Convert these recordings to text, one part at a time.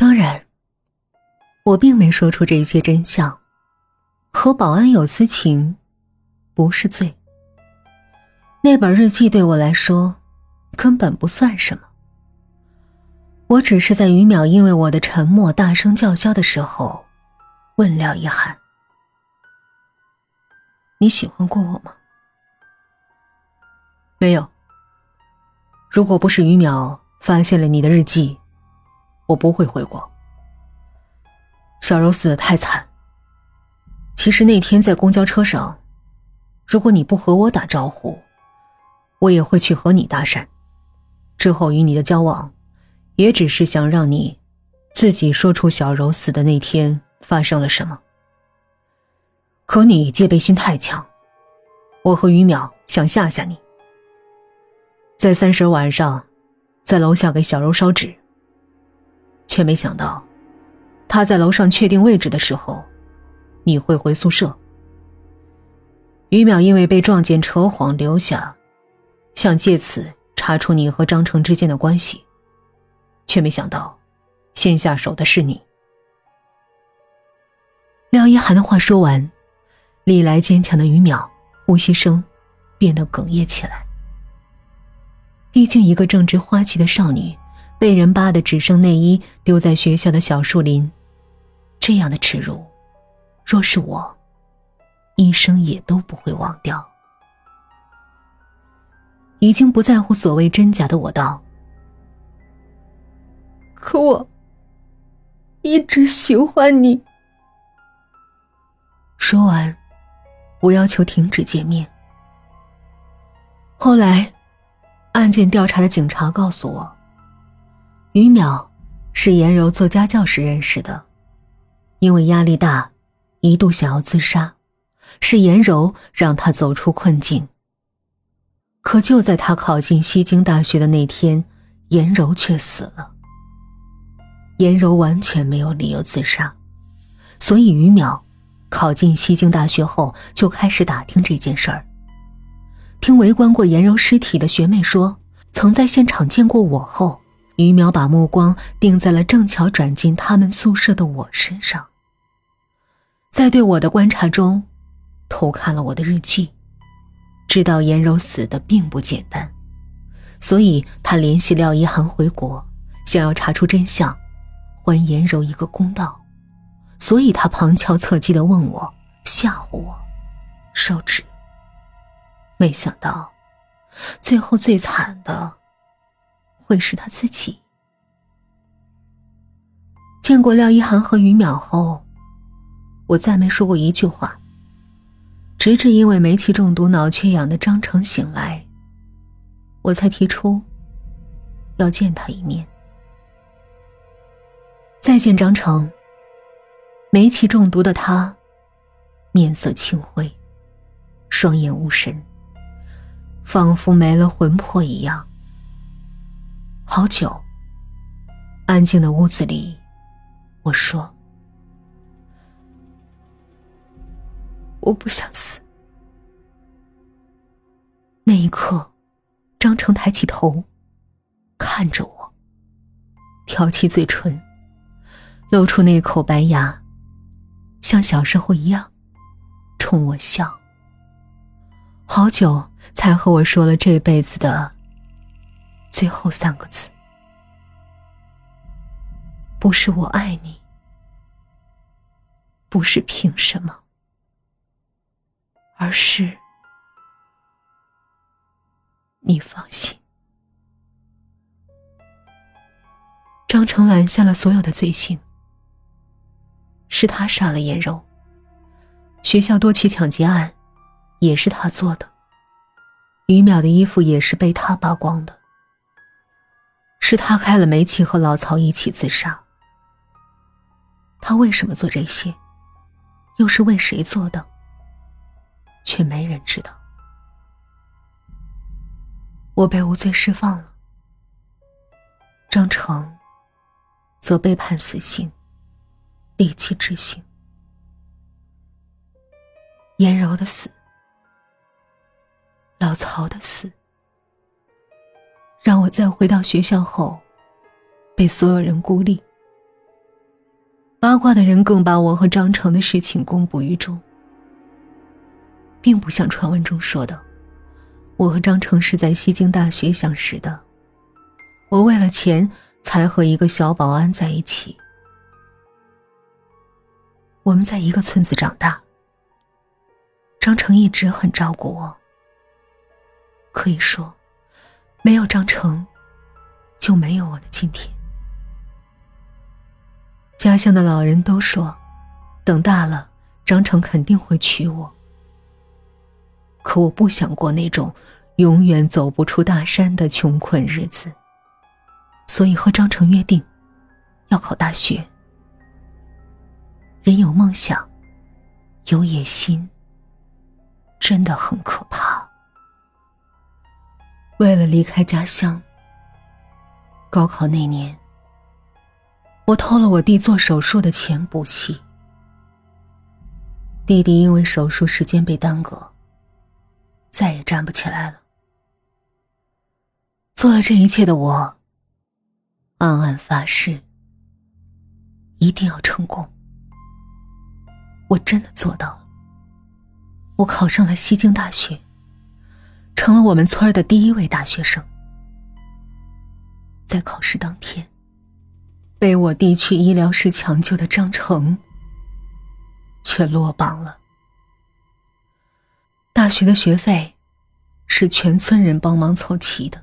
当然，我并没说出这些真相。和保安有私情，不是罪。那本日记对我来说，根本不算什么。我只是在于淼因为我的沉默大声叫嚣的时候，问廖一涵：“你喜欢过我吗？”没有。如果不是于淼发现了你的日记，我不会回国。小柔死的太惨。其实那天在公交车上，如果你不和我打招呼，我也会去和你搭讪。之后与你的交往，也只是想让你自己说出小柔死的那天发生了什么。可你戒备心太强，我和于淼想吓吓你。在三十晚上，在楼下给小柔烧纸，却没想到，他在楼上确定位置的时候。你会回宿舍。于淼因为被撞见扯谎留下，想借此查出你和张成之间的关系，却没想到，先下手的是你。廖一涵的话说完，历来坚强的于淼呼吸声变得哽咽起来。毕竟，一个正值花期的少女，被人扒的只剩内衣丢在学校的小树林，这样的耻辱。若是我，一生也都不会忘掉。已经不在乎所谓真假的我道：“可我一直喜欢你。”说完，我要求停止见面。后来，案件调查的警察告诉我，于淼是颜柔做家教时认识的，因为压力大。一度想要自杀，是颜柔让他走出困境。可就在他考进西京大学的那天，颜柔却死了。颜柔完全没有理由自杀，所以于淼考进西京大学后就开始打听这件事儿。听围观过颜柔尸体的学妹说，曾在现场见过我后，于淼把目光定在了正巧转进他们宿舍的我身上。在对我的观察中，偷看了我的日记，知道颜柔死的并不简单，所以他联系廖一涵回国，想要查出真相，还颜柔一个公道，所以他旁敲侧击的问我，吓唬我，烧纸。没想到，最后最惨的，会是他自己。见过廖一涵和于淼后。我再没说过一句话，直至因为煤气中毒脑缺氧的张成醒来，我才提出要见他一面。再见张成，煤气中毒的他，面色青灰，双眼无神，仿佛没了魂魄一样。好久，安静的屋子里，我说。我不想死。那一刻，张成抬起头，看着我，挑起嘴唇，露出那口白牙，像小时候一样，冲我笑。好久才和我说了这辈子的最后三个字：不是我爱你，不是凭什么。而是，你放心。张成揽下了所有的罪行，是他杀了颜柔。学校多起抢劫案，也是他做的。于淼的衣服也是被他扒光的，是他开了煤气和老曹一起自杀。他为什么做这些？又是为谁做的？却没人知道，我被无罪释放了。张成则被判死刑，立即执行。颜柔的死，老曹的死，让我在回到学校后，被所有人孤立，八卦的人更把我和张成的事情公布于众，并不像传闻中说的，我和张成是在西京大学相识的。我为了钱才和一个小保安在一起。我们在一个村子长大，张成一直很照顾我。可以说，没有张成，就没有我的今天。家乡的老人都说，等大了，张成肯定会娶我。可我不想过那种永远走不出大山的穷困日子，所以和张成约定，要考大学。人有梦想，有野心，真的很可怕。为了离开家乡，高考那年。我偷了我弟做手术的钱补习，弟弟因为手术时间被耽搁，再也站不起来了。做了这一切的我，暗暗发誓，一定要成功。我真的做到了，我考上了西京大学，成了我们村的第一位大学生。在考试当天。被我弟去医疗室抢救的张成，却落榜了。大学的学费是全村人帮忙凑齐的。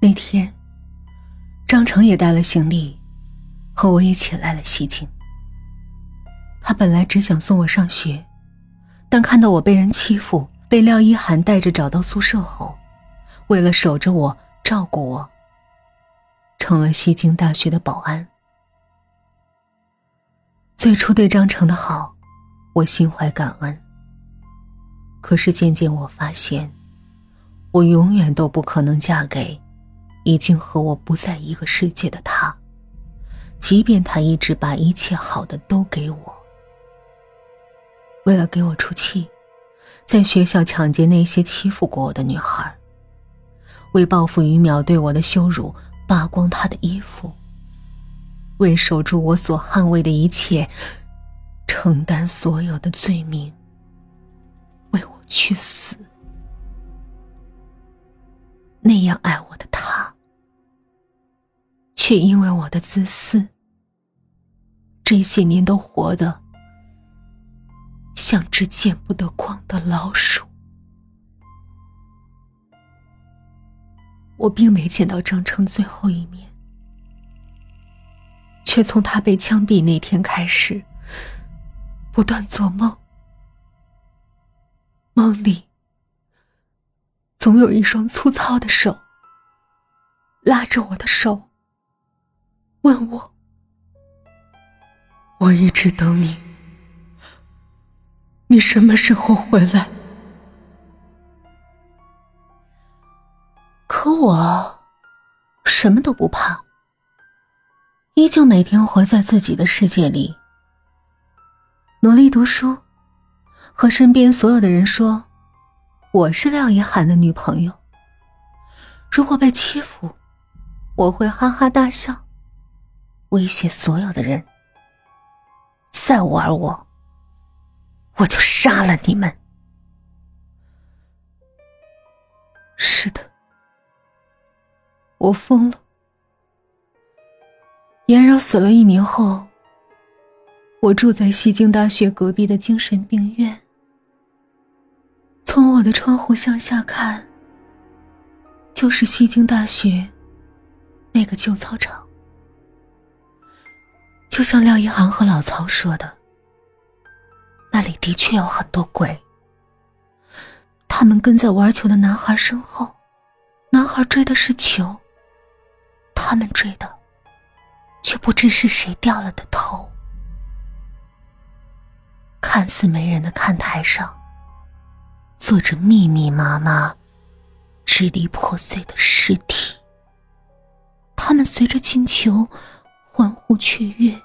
那天，张成也带了行李，和我一起来了西京。他本来只想送我上学，但看到我被人欺负，被廖一涵带着找到宿舍后，为了守着我，照顾我。成了西京大学的保安。最初对张成的好，我心怀感恩。可是渐渐我发现，我永远都不可能嫁给已经和我不在一个世界的他，即便他一直把一切好的都给我。为了给我出气，在学校抢劫那些欺负过我的女孩，为报复于淼对我的羞辱。扒光她的衣服，为守住我所捍卫的一切，承担所有的罪名，为我去死。那样爱我的他，却因为我的自私，这些年都活得像只见不得光的老鼠。我并没见到张成最后一面，却从他被枪毙那天开始，不断做梦，梦里总有一双粗糙的手拉着我的手，问我：“我一直等你，你什么时候回来？”可我什么都不怕，依旧每天活在自己的世界里，努力读书，和身边所有的人说我是廖一涵的女朋友。如果被欺负，我会哈哈大笑，威胁所有的人：再玩我，我就杀了你们。是的。我疯了。颜柔死了一年后，我住在西京大学隔壁的精神病院。从我的窗户向下看，就是西京大学那个旧操场。就像廖一航和老曹说的，的确有很多鬼。他们跟在玩球的男孩身后，男孩追的是球。他们追的，却不知是谁掉了的头。看似没人的看台上，坐着密密麻麻、支离破碎的尸体。他们随着进球欢呼雀跃，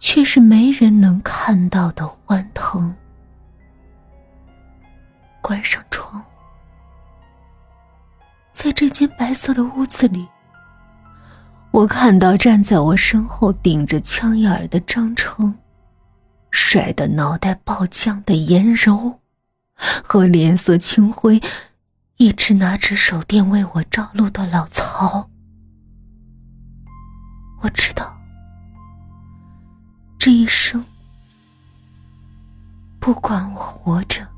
却是没人能看到的欢腾。关上窗户，在这间白色的屋子里。我看到站在我身后顶着枪眼儿的张成，摔得脑袋爆浆的颜柔，和脸色青灰、一直拿着手电为我照路的老曹。我知道，这一生，不管我活着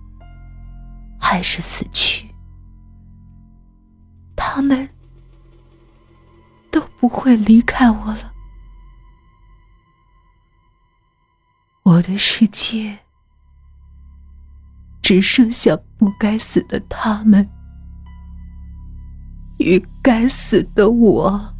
还是死去，他们。都不会离开我了。我的世界只剩下不该死的他们与该死的我。